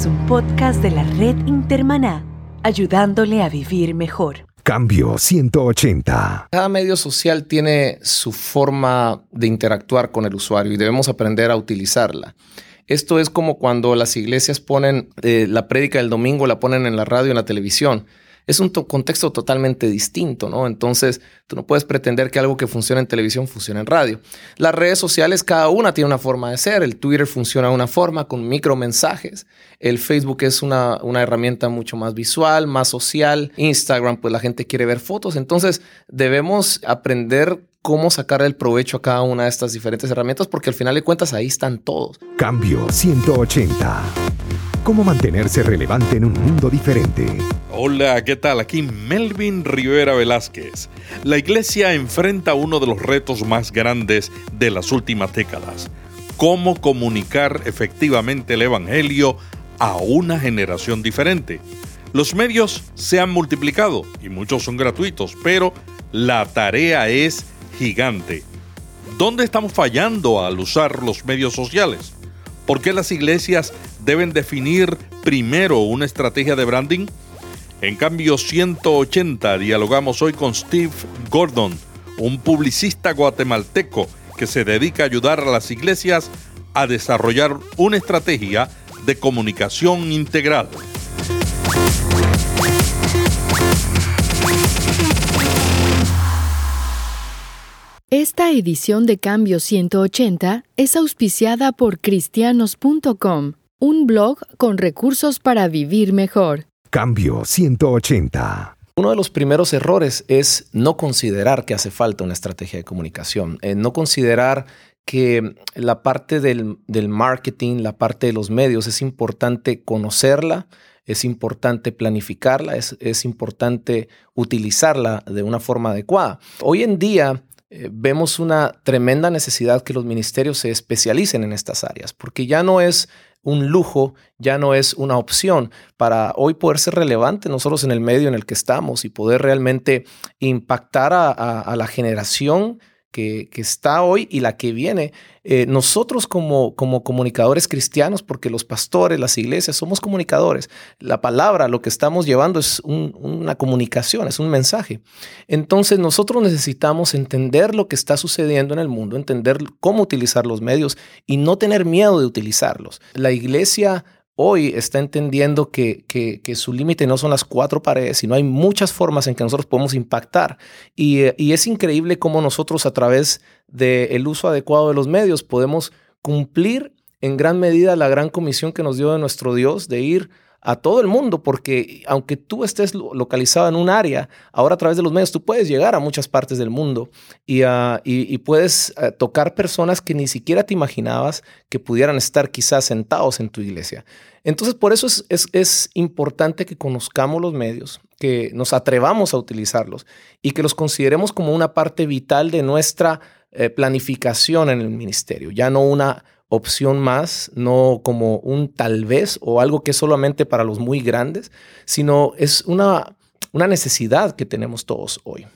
es un podcast de la red Intermaná, ayudándole a vivir mejor. Cambio 180. Cada medio social tiene su forma de interactuar con el usuario y debemos aprender a utilizarla. Esto es como cuando las iglesias ponen eh, la prédica del domingo, la ponen en la radio, en la televisión es un contexto totalmente distinto, ¿no? Entonces, tú no puedes pretender que algo que funciona en televisión funcione en radio. Las redes sociales, cada una tiene una forma de ser. El Twitter funciona de una forma con micromensajes. El Facebook es una, una herramienta mucho más visual, más social. Instagram, pues la gente quiere ver fotos. Entonces, debemos aprender cómo sacar el provecho a cada una de estas diferentes herramientas porque al final de cuentas ahí están todos. Cambio 180. ¿Cómo mantenerse relevante en un mundo diferente? Hola, ¿qué tal? Aquí Melvin Rivera Velázquez. La iglesia enfrenta uno de los retos más grandes de las últimas décadas. Cómo comunicar efectivamente el Evangelio a una generación diferente. Los medios se han multiplicado y muchos son gratuitos, pero la tarea es gigante. ¿Dónde estamos fallando al usar los medios sociales? ¿Por qué las iglesias deben definir primero una estrategia de branding? En cambio 180 dialogamos hoy con Steve Gordon, un publicista guatemalteco que se dedica a ayudar a las iglesias a desarrollar una estrategia de comunicación integral. Esta edición de Cambio 180 es auspiciada por cristianos.com, un blog con recursos para vivir mejor. Cambio 180. Uno de los primeros errores es no considerar que hace falta una estrategia de comunicación, eh, no considerar que la parte del, marketing, la parte de los medios, es importante conocerla, es importante planificarla, es, es importante utilizarla de una forma adecuada. Hoy en día eh, vemos una tremenda necesidad que los ministerios se especialicen en estas áreas, porque ya no es un lujo, ya no es una opción para hoy poder ser relevante nosotros en el medio en el que estamos y poder realmente impactar a, la generación que, está hoy y la que viene. Eh, nosotros como, como comunicadores cristianos, porque los pastores, las iglesias, somos comunicadores. La palabra, lo que estamos llevando es una comunicación, es un mensaje. Entonces nosotros necesitamos entender lo que está sucediendo en el mundo, entender cómo utilizar los medios y no tener miedo de utilizarlos. La iglesia hoy está entendiendo que, su límite no son las cuatro paredes, sino hay muchas formas en que nosotros podemos impactar. Y, es increíble cómo nosotros a través del uso adecuado de los medios podemos cumplir en gran medida la gran comisión que nos dio de nuestro Dios de ir a todo el mundo, porque aunque tú estés localizado en un área, ahora a través de los medios tú puedes llegar a muchas partes del mundo y, ah, puedes ah, tocar personas que ni siquiera te imaginabas que pudieran estar quizás sentados en tu iglesia. Entonces, por eso es, importante que conozcamos los medios, que nos atrevamos a utilizarlos y que los consideremos como una parte vital de nuestra eh, planificación en el ministerio, ya no una opción más, no como un tal vez o algo que es solamente para los muy grandes, sino es una, una necesidad que tenemos todos hoy.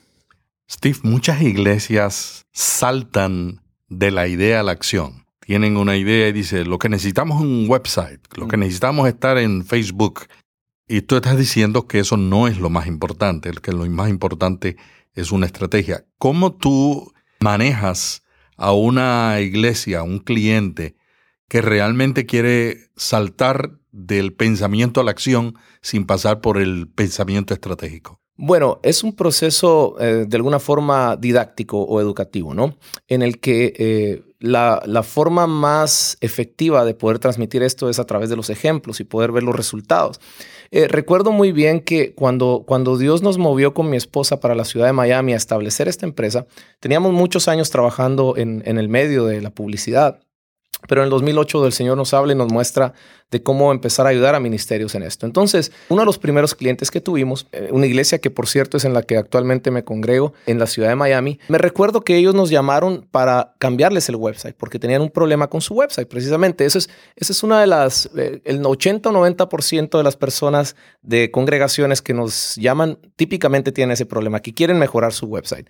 Steve, muchas iglesias saltan de la idea a la acción. Tienen una idea y dicen, lo que necesitamos es un website, lo que mm. necesitamos es estar en Facebook. Y tú estás diciendo que eso no es lo más importante, que lo más importante es una estrategia. ¿Cómo tú manejas a una iglesia, a un cliente que realmente quiere saltar del pensamiento a la acción sin pasar por el pensamiento estratégico? Bueno, es un proceso eh, de alguna forma didáctico o educativo, ¿no? En el que eh, la, forma más efectiva de poder transmitir esto es a través de los ejemplos y poder ver los resultados. Eh, recuerdo muy bien que cuando, cuando Dios nos movió con mi esposa para la ciudad de Miami a establecer esta empresa, teníamos muchos años trabajando en, en el medio de la publicidad. Pero en el 2008 el Señor nos habla y nos muestra de cómo empezar a ayudar a ministerios en esto. Entonces, uno de los primeros clientes que tuvimos, eh, una iglesia que por cierto es en la que actualmente me congrego en la ciudad de Miami, me recuerdo que ellos nos llamaron para cambiarles el website porque tenían un problema con su website. Precisamente, eso es, esa es una de las, eh, el 80 o 90% de las personas de congregaciones que nos llaman típicamente tienen ese problema, que quieren mejorar su website.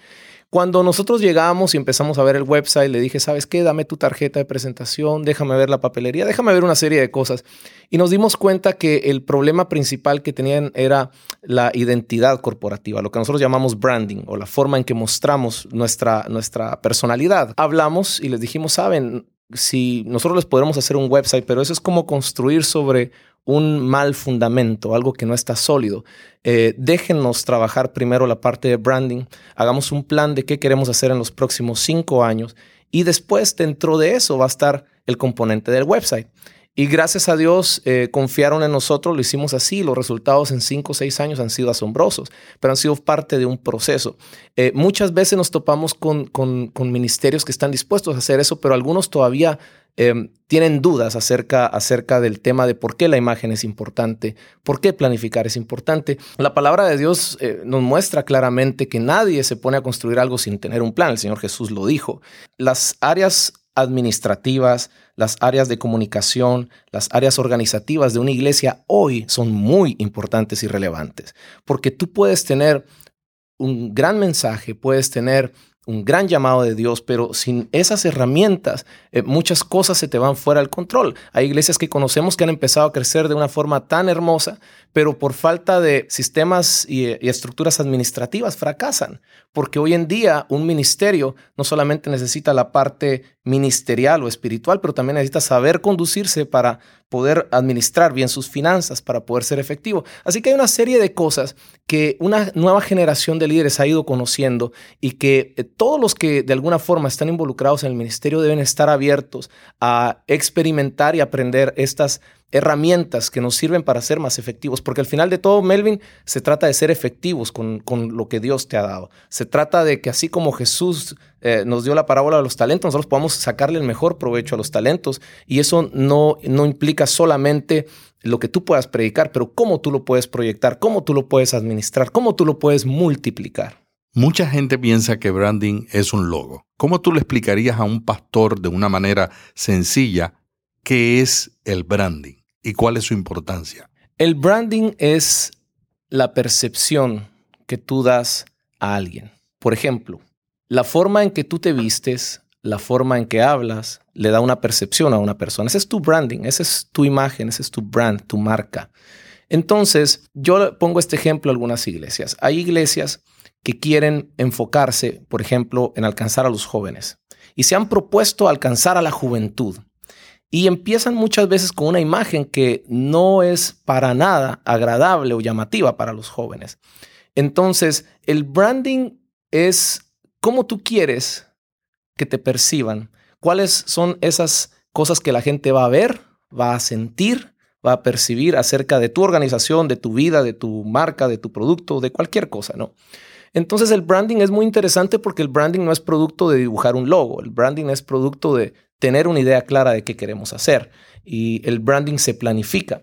Cuando nosotros llegamos y empezamos a ver el website, le dije, ¿sabes qué? Dame tu tarjeta de presentación déjame ver la papelería, déjame ver una serie de cosas. Y nos dimos cuenta que el problema principal que tenían era la identidad corporativa, lo que nosotros llamamos branding o la forma en que mostramos nuestra, nuestra personalidad. Hablamos y les dijimos, saben, si nosotros les podremos hacer un website, pero eso es como construir sobre un mal fundamento, algo que no está sólido. Eh, déjenos trabajar primero la parte de branding, hagamos un plan de qué queremos hacer en los próximos cinco años y después dentro de eso va a estar el componente del website. Y gracias a Dios eh, confiaron en nosotros, lo hicimos así. Los resultados en cinco o seis años han sido asombrosos, pero han sido parte de un proceso. Eh, muchas veces nos topamos con, con, ministerios que están dispuestos a hacer eso, pero algunos todavía em, tienen dudas acerca, acerca del tema de por qué la imagen es importante, por qué planificar es importante. La palabra de Dios eh, nos muestra claramente que nadie se pone a construir algo sin tener un plan. El Señor Jesús lo dijo. Las áreas administrativas, las áreas de comunicación, las áreas organizativas de una iglesia hoy son muy importantes y relevantes, porque tú puedes tener un gran mensaje, puedes tener un gran llamado de Dios, pero sin esas herramientas eh, muchas cosas se te van fuera del control. Hay iglesias que conocemos que han empezado a crecer de una forma tan hermosa, pero por falta de sistemas y, y estructuras administrativas fracasan, porque hoy en día un ministerio no solamente necesita la parte ministerial o espiritual, pero también necesita saber conducirse para poder administrar bien sus finanzas, para poder ser efectivo. Así que hay una serie de cosas que una nueva generación de líderes ha ido conociendo y que eh, todos los que de alguna forma están involucrados en el ministerio deben estar abiertos a experimentar y aprender estas herramientas que nos sirven para ser más efectivos, porque al final de todo, Melvin, se trata de ser efectivos con, lo que Dios te ha dado. Se trata de que así como Jesús eh, nos dio la parábola de los talentos, nosotros podamos sacarle el mejor provecho a los talentos y eso no, no implica solamente lo que tú puedas predicar, pero cómo tú lo puedes proyectar, cómo tú lo puedes administrar, cómo tú lo puedes multiplicar. Mucha gente piensa que branding es un logo. ¿Cómo tú le explicarías a un pastor de una manera sencilla qué es el branding y cuál es su importancia? El branding es la percepción que tú das a alguien. Por ejemplo, la forma en que tú te vistes, la forma en que hablas, le da una percepción a una persona. Ese es tu branding, esa es tu imagen, ese es tu brand, tu marca. Entonces, yo pongo este ejemplo a algunas iglesias. Hay iglesias que quieren enfocarse, por ejemplo, en alcanzar a los jóvenes y se han propuesto alcanzar a la juventud. Y empiezan muchas veces con una imagen que no es para nada agradable o llamativa para los jóvenes. Entonces, el branding es cómo tú quieres que te perciban, cuáles son esas cosas que la gente va a ver, va a sentir, va a percibir acerca de tu organización, de tu vida, de tu marca, de tu producto, de cualquier cosa, ¿no? Entonces el branding es muy interesante porque el branding no es producto de dibujar un logo, el branding es producto de tener una idea clara de qué queremos hacer y el branding se planifica.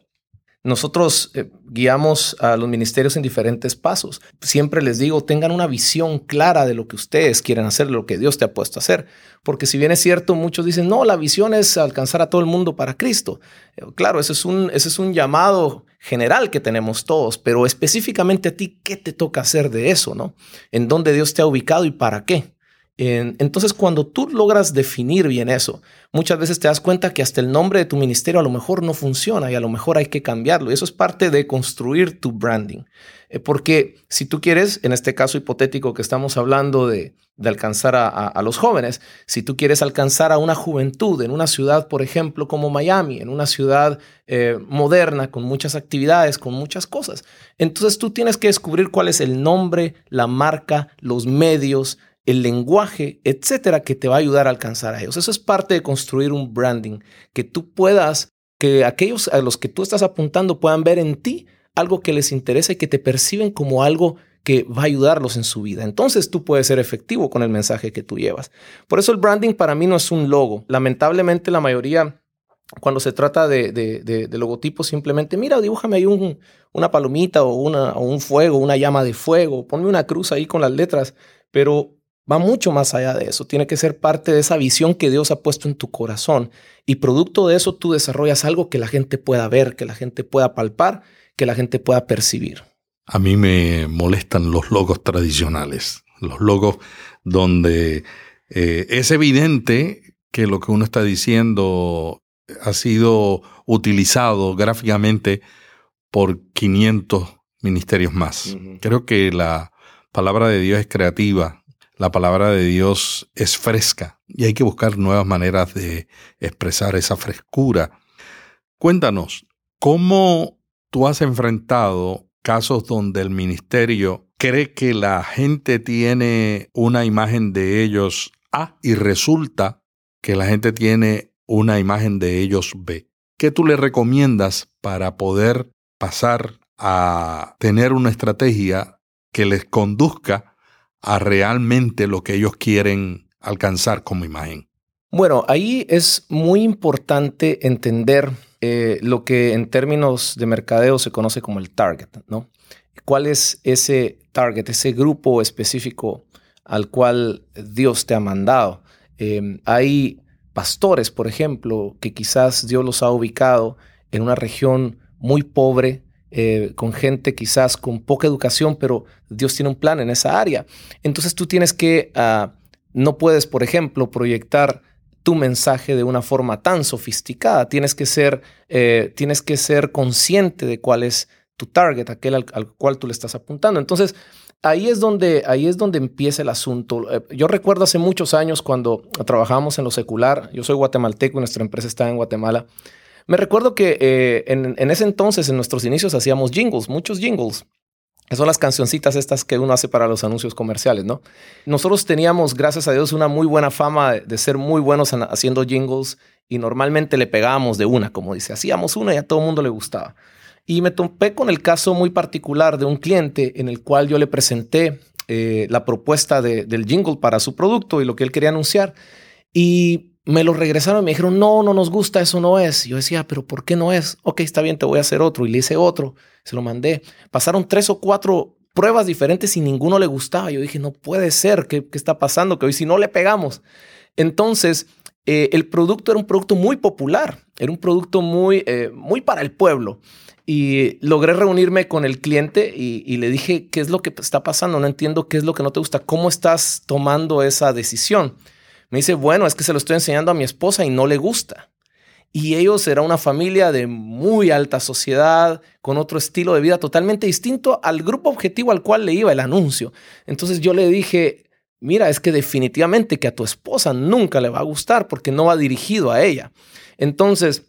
Nosotros eh, guiamos a los ministerios en diferentes pasos. Siempre les digo, tengan una visión clara de lo que ustedes quieren hacer, lo que Dios te ha puesto a hacer. Porque si bien es cierto, muchos dicen, no, la visión es alcanzar a todo el mundo para Cristo. Eh, claro, ese es un, ese es un llamado general que tenemos todos, pero específicamente a ti, ¿qué te toca hacer de eso? ¿no? ¿En dónde Dios te ha ubicado y para qué? Entonces, cuando tú logras definir bien eso, muchas veces te das cuenta que hasta el nombre de tu ministerio a lo mejor no funciona y a lo mejor hay que cambiarlo. Y eso es parte de construir tu branding. Eh, porque si tú quieres, en este caso hipotético que estamos hablando de, alcanzar a, los jóvenes, si tú quieres alcanzar a una juventud en una ciudad, por ejemplo, como Miami, en una ciudad eh, moderna, con muchas actividades, con muchas cosas, entonces tú tienes que descubrir cuál es el nombre, la marca, los medios, el lenguaje, etcétera, que te va a ayudar a alcanzar a ellos. Eso es parte de construir un branding, que tú puedas, que aquellos a los que tú estás apuntando puedan ver en ti algo que les interesa y que te perciben como algo que va a ayudarlos en su vida. Entonces tú puedes ser efectivo con el mensaje que tú llevas. Por eso el branding para mí no es un logo. Lamentablemente la mayoría cuando se trata de, logotipos, simplemente, mira, dibújame ahí un, una palomita o, una, o un fuego, una llama de fuego, ponme una cruz ahí con las letras, pero va mucho más allá de eso. Tiene que ser parte de esa visión que Dios ha puesto en tu corazón. Y producto de eso tú desarrollas algo que la gente pueda ver, que la gente pueda palpar, que la gente pueda percibir. A mí me molestan los logos tradicionales, los logos donde eh, es evidente que lo que uno está diciendo ha sido utilizado gráficamente por 500 ministerios más. Creo que la palabra de Dios es creativa, la palabra de Dios es fresca y hay que buscar nuevas maneras de expresar esa frescura. Cuéntanos, ¿cómo tú has enfrentado casos donde el ministerio cree que la gente tiene una imagen de ellos A y resulta que la gente tiene una imagen de ellos B? ¿Qué tú le recomiendas para poder pasar a tener una estrategia que les conduzca a realmente lo que ellos quieren alcanzar como imagen. Bueno, ahí es muy importante entender eh, lo que en términos de mercadeo se conoce como el target, ¿no? ¿Cuál es ese target, ese grupo específico al cual Dios te ha mandado? Em, hay pastores, por ejemplo, que quizás Dios los ha ubicado en una región muy pobre, eh, con gente quizás con poca educación, pero Dios tiene un plan en esa área. Entonces tú tienes que, ah, no puedes, por ejemplo, proyectar tu mensaje de una forma tan sofisticada. Tienes que ser, eh, tienes que ser consciente de cuál es tu target, aquel al, cual tú le estás apuntando. Entonces, ahí es donde, ahí es donde empieza el asunto. Eh, yo recuerdo hace muchos años cuando trabajábamos en lo secular, yo soy guatemalteco, nuestra empresa está en Guatemala, me recuerdo que eh, en, ese entonces, en nuestros inicios, hacíamos jingles, muchos jingles. Que son las cancioncitas estas que uno hace para los anuncios comerciales, ¿no? Nosotros teníamos, gracias a Dios, una muy buena fama de, ser muy buenos haciendo jingles y normalmente le pegábamos de una, como dice, hacíamos una y a todo el mundo le gustaba. Y me topé con el caso muy particular de un cliente en el cual yo le presenté eh, la propuesta del jingle para su producto y lo que él quería anunciar. Y me lo regresaron y me dijeron, no, no nos gusta, eso no es. yo decía, pero ¿por qué no es? Ok, está bien, te voy a hacer otro. Y le hice otro, se lo mandé. Pasaron tres o cuatro pruebas diferentes y ninguno le gustaba. Yo dije, no puede ser, ¿qué, está pasando? Que hoy si no le pegamos. Entonces, eh, el producto era un producto muy popular, era un producto muy, eh, muy para el pueblo. Y logré reunirme con el cliente y, le dije, ¿qué es lo que está pasando? No entiendo qué es lo que no te gusta. ¿Cómo estás tomando esa decisión? Me dice, bueno, es que se lo estoy enseñando a mi esposa y no le gusta. Y ellos eran una familia de muy alta sociedad, con otro estilo de vida totalmente distinto al grupo objetivo al cual le iba el anuncio. Entonces yo le dije, mira, es que definitivamente que a tu esposa nunca le va a gustar porque no va dirigido a ella. Entonces,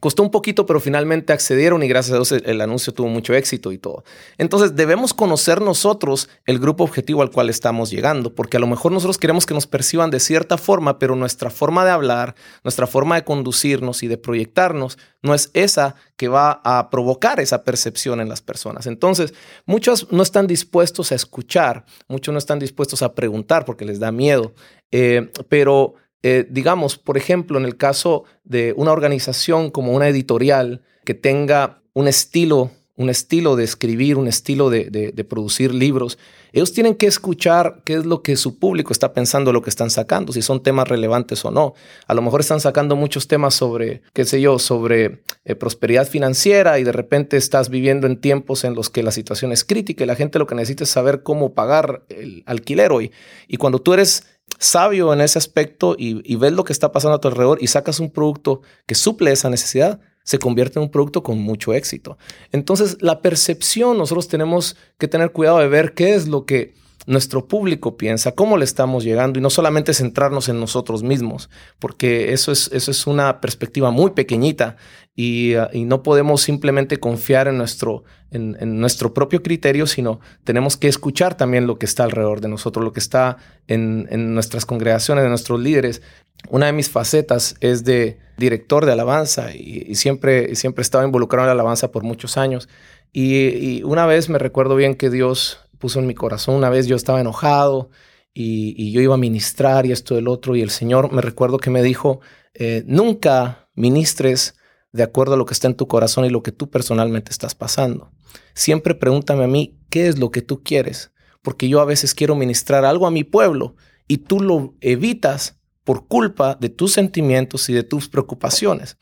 Costó un poquito, pero finalmente accedieron y gracias a Dios el, anuncio tuvo mucho éxito y todo. Entonces debemos conocer nosotros el grupo objetivo al cual estamos llegando, porque a lo mejor nosotros queremos que nos perciban de cierta forma, pero nuestra forma de hablar, nuestra forma de conducirnos y de proyectarnos no es esa que va a provocar esa percepción en las personas. Entonces, muchos no están dispuestos a escuchar, muchos no están dispuestos a preguntar porque les da miedo, eh, pero eh, digamos, por ejemplo, en el caso de una organización como una editorial que tenga un estilo, un estilo de escribir, un estilo de, producir libros, ellos tienen que escuchar qué es lo que su público está pensando, lo que están sacando, si son temas relevantes o no. A lo mejor están sacando muchos temas sobre, qué sé yo, sobre eh, prosperidad financiera y de repente estás viviendo en tiempos en los que la situación es crítica y la gente lo que necesita es saber cómo pagar el alquiler hoy. Y cuando tú eres sabio en ese aspecto y, ves lo que está pasando a tu alrededor y sacas un producto que suple esa necesidad, se convierte en un producto con mucho éxito. Entonces, la percepción, nosotros tenemos que tener cuidado de ver qué es lo que nuestro público piensa, cómo le estamos llegando y no solamente centrarnos en nosotros mismos, porque eso es, eso es una perspectiva muy pequeñita y, uh, no podemos simplemente confiar en nuestro, en, nuestro propio criterio, sino tenemos que escuchar también lo que está alrededor de nosotros, lo que está en, nuestras congregaciones, de nuestros líderes. Una de mis facetas es de director de alabanza y, siempre, siempre he estado involucrado en la alabanza por muchos años. y una vez me recuerdo bien que Dios puso en mi corazón. Una vez yo estaba enojado y, yo iba a ministrar y esto del otro y el Señor me recuerdo que me dijo, eh, nunca ministres de acuerdo a lo que está en tu corazón y lo que tú personalmente estás pasando. Siempre pregúntame a mí, ¿qué es lo que tú quieres? Porque yo a veces quiero ministrar algo a mi pueblo y tú lo evitas por culpa de tus sentimientos y de tus preocupaciones.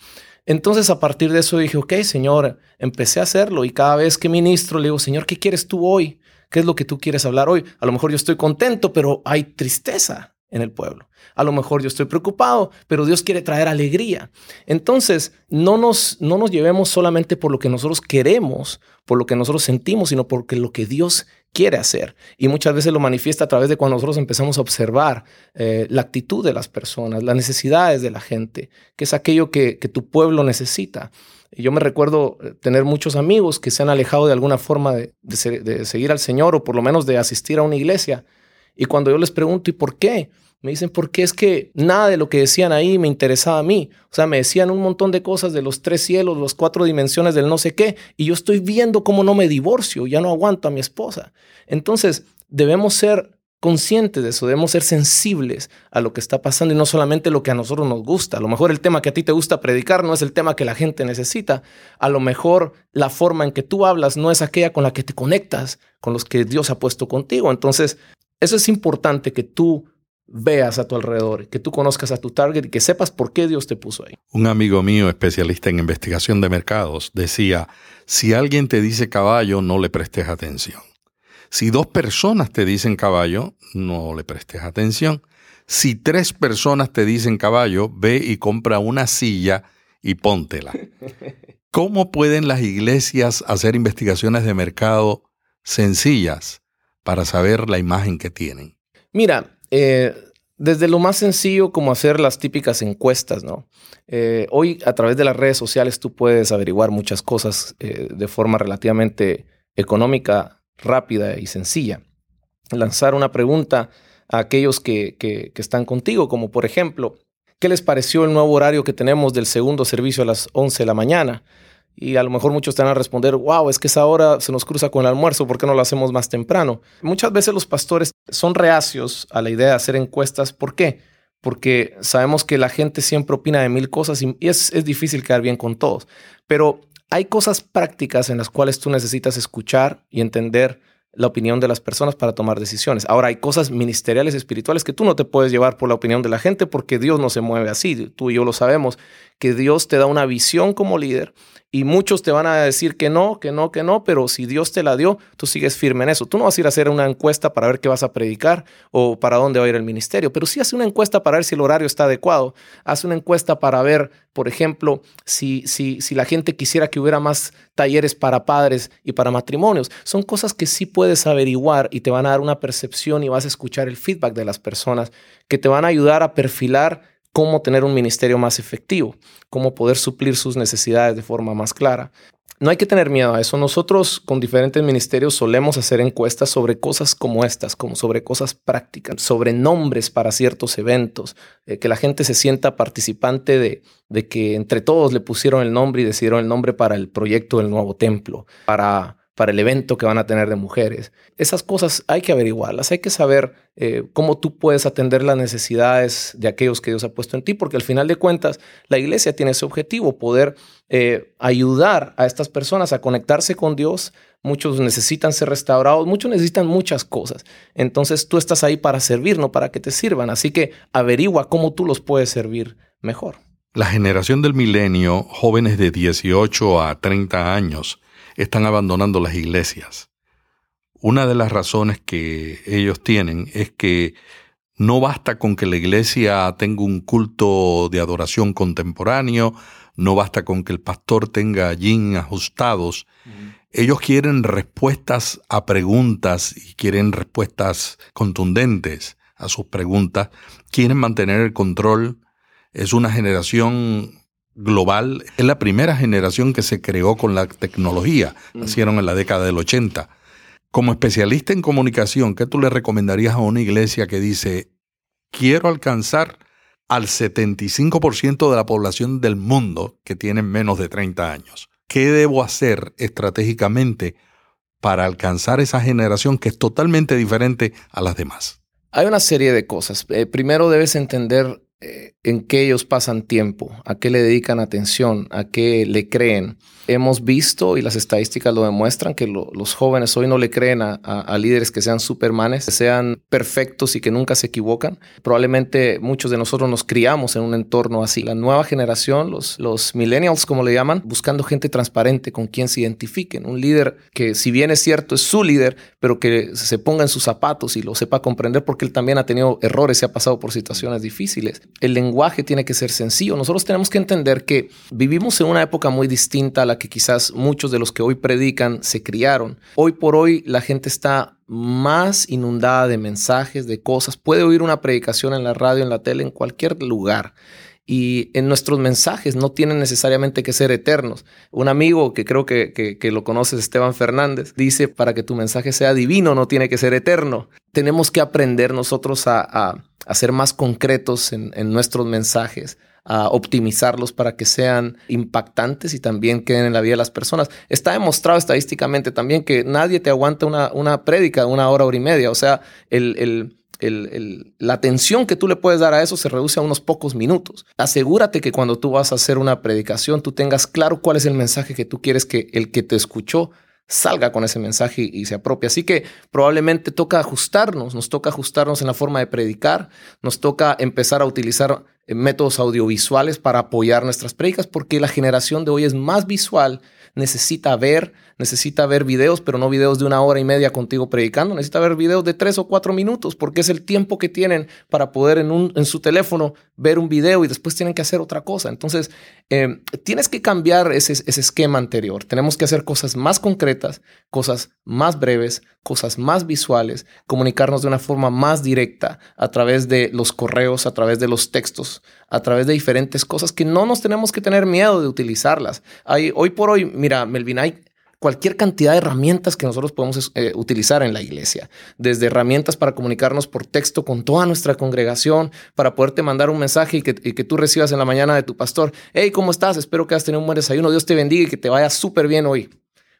Entonces a partir de eso dije, ok, Señor, empecé a hacerlo y cada vez que ministro le digo, Señor, ¿qué quieres tú hoy? ¿Qué es lo que tú quieres hablar hoy? A lo mejor yo estoy contento, pero hay tristeza en el pueblo. A lo mejor yo estoy preocupado, pero Dios quiere traer alegría. Entonces, no nos, no nos llevemos solamente por lo que nosotros queremos, por lo que nosotros sentimos, sino porque lo que Dios quiere hacer. Y muchas veces lo manifiesta a través de cuando nosotros empezamos a observar eh, la actitud de las personas, las necesidades de la gente, que es aquello que, tu pueblo necesita. yo me recuerdo eh, tener muchos amigos que se han alejado de alguna forma de, de seguir al Señor o por lo menos de asistir a una iglesia. Y cuando yo les pregunto, ¿y por qué? Me dicen, porque es que nada de lo que decían ahí me interesaba a mí. O sea, me decían un montón de cosas de los tres cielos, las cuatro dimensiones del no sé qué, y yo estoy viendo cómo no me divorcio, ya no aguanto a mi esposa. Entonces, debemos ser conscientes de eso, debemos ser sensibles a lo que está pasando y no solamente lo que a nosotros nos gusta. A lo mejor el tema que a ti te gusta predicar no es el tema que la gente necesita. A lo mejor la forma en que tú hablas no es aquella con la que te conectas, con los que Dios ha puesto contigo. Entonces, eso es importante que tú veas a tu alrededor, que tú conozcas a tu target y que sepas por qué Dios te puso ahí. Un amigo mío, especialista en investigación de mercados, decía, si alguien te dice caballo, no le prestes atención. Si dos personas te dicen caballo, no le prestes atención. Si tres personas te dicen caballo, ve y compra una silla y póntela. ¿Cómo pueden las iglesias hacer investigaciones de mercado sencillas para saber la imagen que tienen? Mira, eh, desde lo más sencillo como hacer las típicas encuestas, ¿no? Eh, hoy a través de las redes sociales tú puedes averiguar muchas cosas eh, de forma relativamente económica, rápida y sencilla. Lanzar una pregunta a aquellos que, que están contigo, como por ejemplo, ¿qué les pareció el nuevo horario que tenemos del segundo servicio a las 11 de la mañana? Y a lo mejor muchos te van a responder, wow, es que esa hora se nos cruza con el almuerzo, ¿por qué no lo hacemos más temprano? Muchas veces los pastores son reacios a la idea de hacer encuestas. ¿Por qué? Porque sabemos que la gente siempre opina de mil cosas y es, es difícil quedar bien con todos. Pero hay cosas prácticas en las cuales tú necesitas escuchar y entender la opinión de las personas para tomar decisiones. Ahora hay cosas ministeriales, espirituales que tú no te puedes llevar por la opinión de la gente porque Dios no se mueve así. Tú y yo lo sabemos, que Dios te da una visión como líder y muchos te van a decir que no, que no, que no, pero si Dios te la dio, tú sigues firme en eso. Tú no vas a ir a hacer una encuesta para ver qué vas a predicar o para dónde va a ir el ministerio, pero sí hace una encuesta para ver si el horario está adecuado. Hace una encuesta para ver, por ejemplo, si, si, si la gente quisiera que hubiera más talleres para padres y para matrimonios. Son cosas que sí puedes averiguar y te van a dar una percepción y vas a escuchar el feedback de las personas que te van a ayudar a perfilar cómo tener un ministerio más efectivo, cómo poder suplir sus necesidades de forma más clara. No hay que tener miedo a eso. Nosotros con diferentes ministerios solemos hacer encuestas sobre cosas como estas, como sobre cosas prácticas, sobre nombres para ciertos eventos, eh, que la gente se sienta participante de, de que entre todos le pusieron el nombre y decidieron el nombre para el proyecto del nuevo templo, para para el evento que van a tener de mujeres. Esas cosas hay que averiguarlas, hay que saber eh, cómo tú puedes atender las necesidades de aquellos que Dios ha puesto en ti, porque al final de cuentas la iglesia tiene ese objetivo, poder eh, ayudar a estas personas a conectarse con Dios. Muchos necesitan ser restaurados, muchos necesitan muchas cosas. Entonces tú estás ahí para servir, no para que te sirvan. Así que averigua cómo tú los puedes servir mejor. La generación del milenio, jóvenes de 18 a 30 años, están abandonando las iglesias. Una de las razones que ellos tienen es que no basta con que la iglesia tenga un culto de adoración contemporáneo, no basta con que el pastor tenga jeans ajustados. Ellos quieren respuestas a preguntas y quieren respuestas contundentes a sus preguntas. Quieren mantener el control. Es una generación global es la primera generación que se creó con la tecnología. Mm. Nacieron en la década del 80. Como especialista en comunicación, ¿qué tú le recomendarías a una iglesia que dice, quiero alcanzar al 75% de la población del mundo que tiene menos de 30 años? ¿Qué debo hacer estratégicamente para alcanzar esa generación que es totalmente diferente a las demás? Hay una serie de cosas. Eh, primero debes entender en qué ellos pasan tiempo, a qué le dedican atención, a qué le creen. Hemos visto y las estadísticas lo demuestran que los jóvenes hoy no le creen a, líderes que sean supermanes, que sean perfectos y que nunca se equivocan. Probablemente muchos de nosotros nos criamos en un entorno así. La nueva generación, los, los millennials como le llaman, buscando gente transparente con quien se identifiquen. Un líder que si bien es cierto es su líder, pero que se ponga en sus zapatos y lo sepa comprender porque él también ha tenido errores y ha pasado por situaciones difíciles. El lenguaje tiene que ser sencillo. Nosotros tenemos que entender que vivimos en una época muy distinta a la que quizás muchos de los que hoy predican se criaron. Hoy por hoy la gente está más inundada de mensajes, de cosas. Puede oír una predicación en la radio, en la tele, en cualquier lugar. Y en nuestros mensajes no tienen necesariamente que ser eternos. Un amigo que creo que, que, lo conoces, Esteban Fernández, dice, para que tu mensaje sea divino no tiene que ser eterno. Tenemos que aprender nosotros a, a, ser más concretos en, en nuestros mensajes, a optimizarlos para que sean impactantes y también queden en la vida de las personas. Está demostrado estadísticamente también que nadie te aguanta una, una de una hora, hora y media. O sea, el, la atención que tú le puedes dar a eso se reduce a unos pocos minutos. Asegúrate que cuando tú vas a hacer una predicación, tú tengas claro cuál es el mensaje que tú quieres que el que te escuchó salga con ese mensaje y se apropie. Así que probablemente toca ajustarnos, nos toca ajustarnos en la forma de predicar, nos toca empezar a utilizar métodos audiovisuales para apoyar nuestras predicas, porque la generación de hoy es más visual, necesita ver, necesita ver videos, pero no videos de una hora y media contigo predicando, necesita ver videos de tres o cuatro minutos, porque es el tiempo que tienen para poder en, un, en su teléfono ver un video y después tienen que hacer otra cosa. Entonces, eh, tienes que cambiar ese, esquema anterior. Tenemos que hacer cosas más concretas, cosas más breves, cosas más visuales, comunicarnos de una forma más directa a través de los correos, a través de los textos, a través de diferentes cosas que no nos tenemos que tener miedo de utilizarlas. Hay, hoy por hoy, mira, Melvin, hay cualquier cantidad de herramientas que nosotros podemos eh, utilizar en la iglesia, desde herramientas para comunicarnos por texto con toda nuestra congregación, para poderte mandar un mensaje y que, tú recibas en la mañana de tu pastor, hey, ¿cómo estás? Espero que has tenido un buen desayuno, Dios te bendiga y que te vaya súper bien hoy.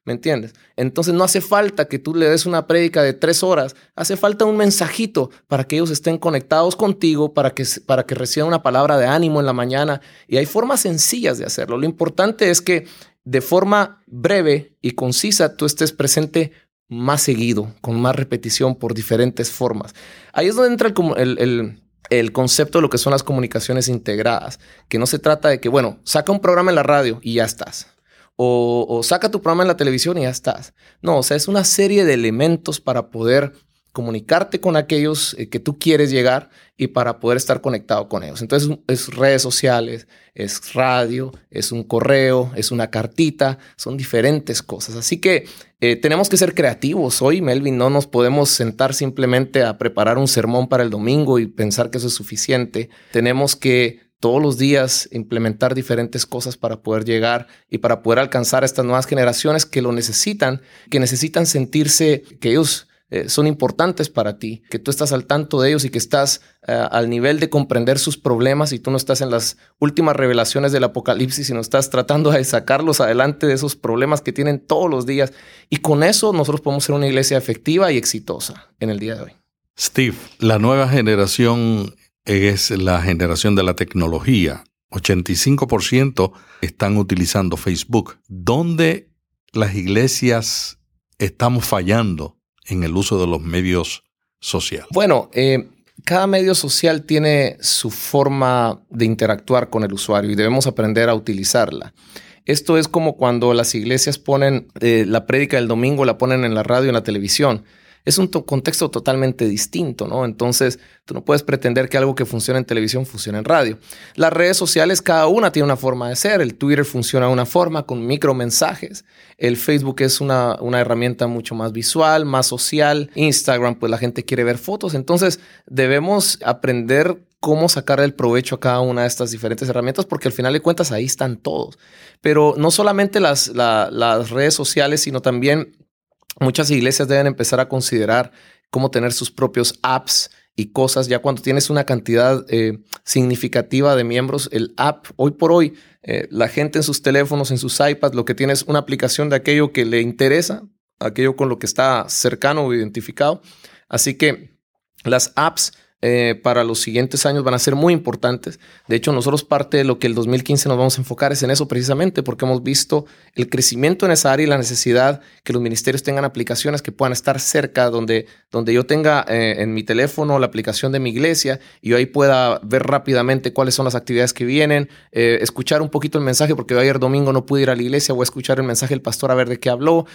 ¿Me entiendes? Entonces no hace falta que tú le des una prédica de tres horas, hace falta un mensajito para que ellos estén conectados contigo, para que, para que reciban una palabra de ánimo en la mañana. Y hay formas sencillas de hacerlo. Lo importante es que de forma breve y concisa tú estés presente más seguido, con más repetición por diferentes formas. Ahí es donde entra el, el, el concepto de lo que son las comunicaciones integradas, que no se trata de que, bueno, saca un programa en la radio y ya estás o, saca tu programa en la televisión y ya estás. No, o sea, es una serie de elementos para poder comunicarte con aquellos eh, que tú quieres llegar y para poder estar conectado con ellos. Entonces es redes sociales, es radio, es un correo, es una cartita, son diferentes cosas. Así que eh, tenemos que ser creativos. Hoy, Melvin, no nos podemos sentar simplemente a preparar un sermón para el domingo y pensar que eso es suficiente. Tenemos que todos los días implementar diferentes cosas para poder llegar y para poder alcanzar a estas nuevas generaciones que lo necesitan, que necesitan sentirse que ellos eh, son importantes para ti, que tú estás al tanto de ellos y que estás eh, al nivel de comprender sus problemas y tú no estás en las últimas revelaciones del Apocalipsis, sino estás tratando de sacarlos adelante de esos problemas que tienen todos los días. Y con eso nosotros podemos ser una iglesia efectiva y exitosa en el día de hoy. Steve, la nueva generación es la generación de la tecnología. 85% están utilizando Facebook. ¿Dónde las iglesias estamos fallando en el uso de los medios sociales? Bueno, eh, cada medio social tiene su forma de interactuar con el usuario y debemos aprender a utilizarla. Esto es como cuando las iglesias ponen eh, la prédica del domingo, la ponen en la radio, en la televisión es un contexto totalmente distinto, ¿no? Entonces, tú no puedes pretender que algo que funciona en televisión funcione en radio. Las redes sociales, cada una tiene una forma de ser. El Twitter funciona de una forma, con micromensajes. El Facebook es una, una herramienta mucho más visual, más social. Instagram, pues la gente quiere ver fotos. Entonces, debemos aprender cómo sacar el provecho a cada una de estas diferentes herramientas, porque al final de cuentas ahí están todos. Pero no solamente las, las redes sociales, sino también Muchas iglesias deben empezar a considerar cómo tener sus propios apps y cosas. Ya cuando tienes una cantidad eh, significativa de miembros, el app, hoy por hoy, eh, la gente en sus teléfonos, en sus iPads, lo que tiene es una aplicación de aquello que le interesa, aquello con lo que está cercano o identificado. Así que las apps eh, para los siguientes años van a ser muy importantes. De hecho, nosotros parte de lo que el 2015 nos vamos a enfocar es en eso precisamente, porque hemos visto el crecimiento en esa área y la necesidad que los ministerios tengan aplicaciones que puedan estar cerca, donde, donde yo tenga eh, en mi teléfono la aplicación de mi iglesia y yo ahí pueda ver rápidamente cuáles son las actividades que vienen, eh, escuchar un poquito el mensaje, porque ayer domingo no pude ir a la iglesia, o escuchar el mensaje del pastor a ver de qué habló,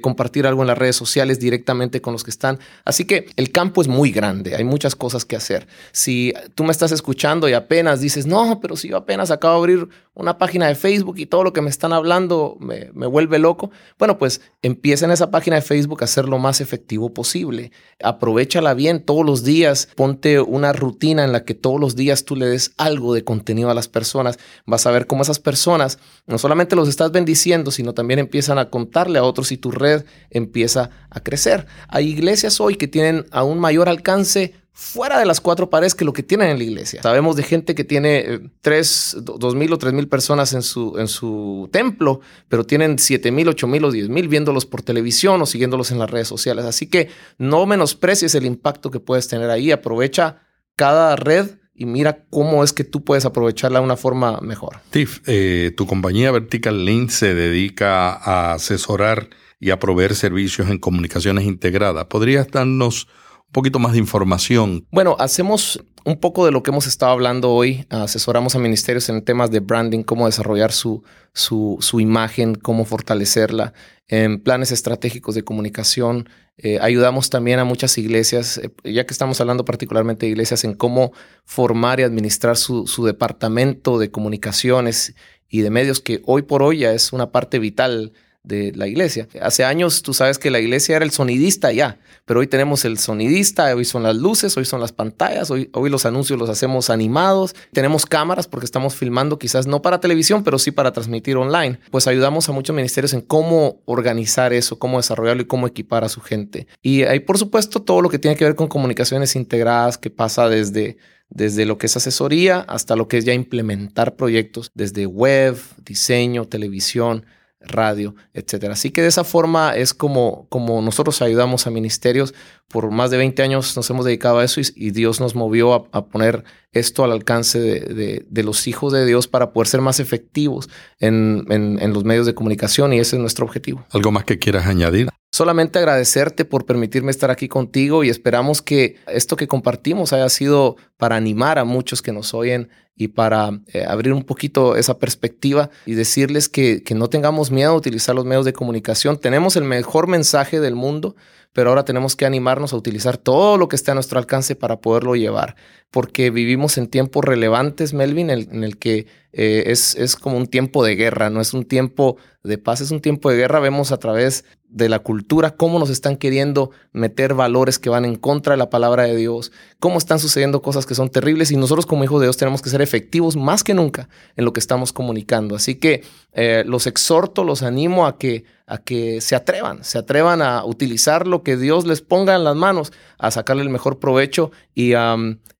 compartir algo en las redes sociales directamente con los que están. Así que el campo es muy grande, hay muchas cosas que hacer. Si tú me estás escuchando y apenas dices, no, pero si yo apenas acabo de abrir una página de Facebook y todo lo que me están hablando me, vuelve loco, bueno, pues empieza en esa página de Facebook a ser lo más efectivo posible. Aprovechala bien todos los días, ponte una rutina en la que todos los días tú le des algo de contenido a las personas. Vas a ver cómo esas personas no solamente los estás bendiciendo, sino también empiezan a contarle a otros y tu red empieza a crecer. Hay iglesias hoy que tienen aún mayor alcance fuera de las cuatro paredes que lo que tienen en la iglesia. Sabemos de gente que tiene eh, tres, dos mil o tres mil personas en su, en su templo, pero tienen siete mil, ocho mil o diez mil viéndolos por televisión o siguiéndolos en las redes sociales. Así que no menosprecies el impacto que puedes tener ahí. Aprovecha cada red y mira cómo es que tú puedes aprovecharla de una forma mejor. Tiff, eh, tu compañía Vertical Link se dedica a asesorar y a proveer servicios en comunicaciones integradas. ¿Podrías darnos un poquito más de información. Bueno, hacemos un poco de lo que hemos estado hablando hoy. Asesoramos a ministerios en temas de branding, cómo desarrollar su, su, imagen, cómo fortalecerla, en planes estratégicos de comunicación. Eh, ayudamos también a muchas iglesias, eh, ya que estamos hablando particularmente de iglesias, en cómo formar y administrar su, su departamento de comunicaciones y de medios, que hoy por hoy ya es una parte vital de la iglesia. Hace años tú sabes que la iglesia era el sonidista ya, pero hoy tenemos el sonidista, hoy son las luces, hoy son las pantallas, hoy, hoy los anuncios los hacemos animados, tenemos cámaras porque estamos filmando quizás no para televisión, pero sí para transmitir online. Pues ayudamos a muchos ministerios en cómo organizar eso, cómo desarrollarlo y cómo equipar a su gente. Y hay por supuesto todo lo que tiene que ver con comunicaciones integradas que pasa desde desde lo que es asesoría hasta lo que es ya implementar proyectos desde web, diseño, televisión, radio, etcétera. Así que de esa forma es como, como nosotros ayudamos a ministerios. Por más de 20 años nos hemos dedicado a eso y, Dios nos movió a, poner esto al alcance de, los hijos de Dios para poder ser más efectivos en, en los medios de comunicación y ese es nuestro objetivo. ¿Algo más que quieras añadir? Solamente agradecerte por permitirme estar aquí contigo y esperamos que esto que compartimos haya sido para animar a muchos que nos oyen y para eh, abrir un poquito esa perspectiva y decirles que, que no tengamos miedo a utilizar los medios de comunicación. Tenemos el mejor mensaje del mundo, pero ahora tenemos que animarnos a utilizar todo lo que esté a nuestro alcance para poderlo llevar, porque vivimos en tiempos relevantes, Melvin, en, el que eh, es, es como un tiempo de guerra, no es un tiempo de paz, es un tiempo de guerra. Vemos a través de la cultura cómo nos están queriendo meter valores que van en contra de la palabra de Dios, cómo están sucediendo cosas que son terribles y nosotros como hijos de Dios tenemos que ser efectivos más que nunca en lo que estamos comunicando. Así que eh, los exhorto, los animo a que, a que se atrevan, se atrevan a utilizar lo que Dios les ponga en las manos, a sacarle el mejor provecho y,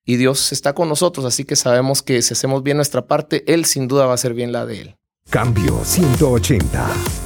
y Dios está con nosotros, así que sabemos que si hacemos bien nuestra parte, Él sin duda va a hacer bien la de Él. Cambio 180.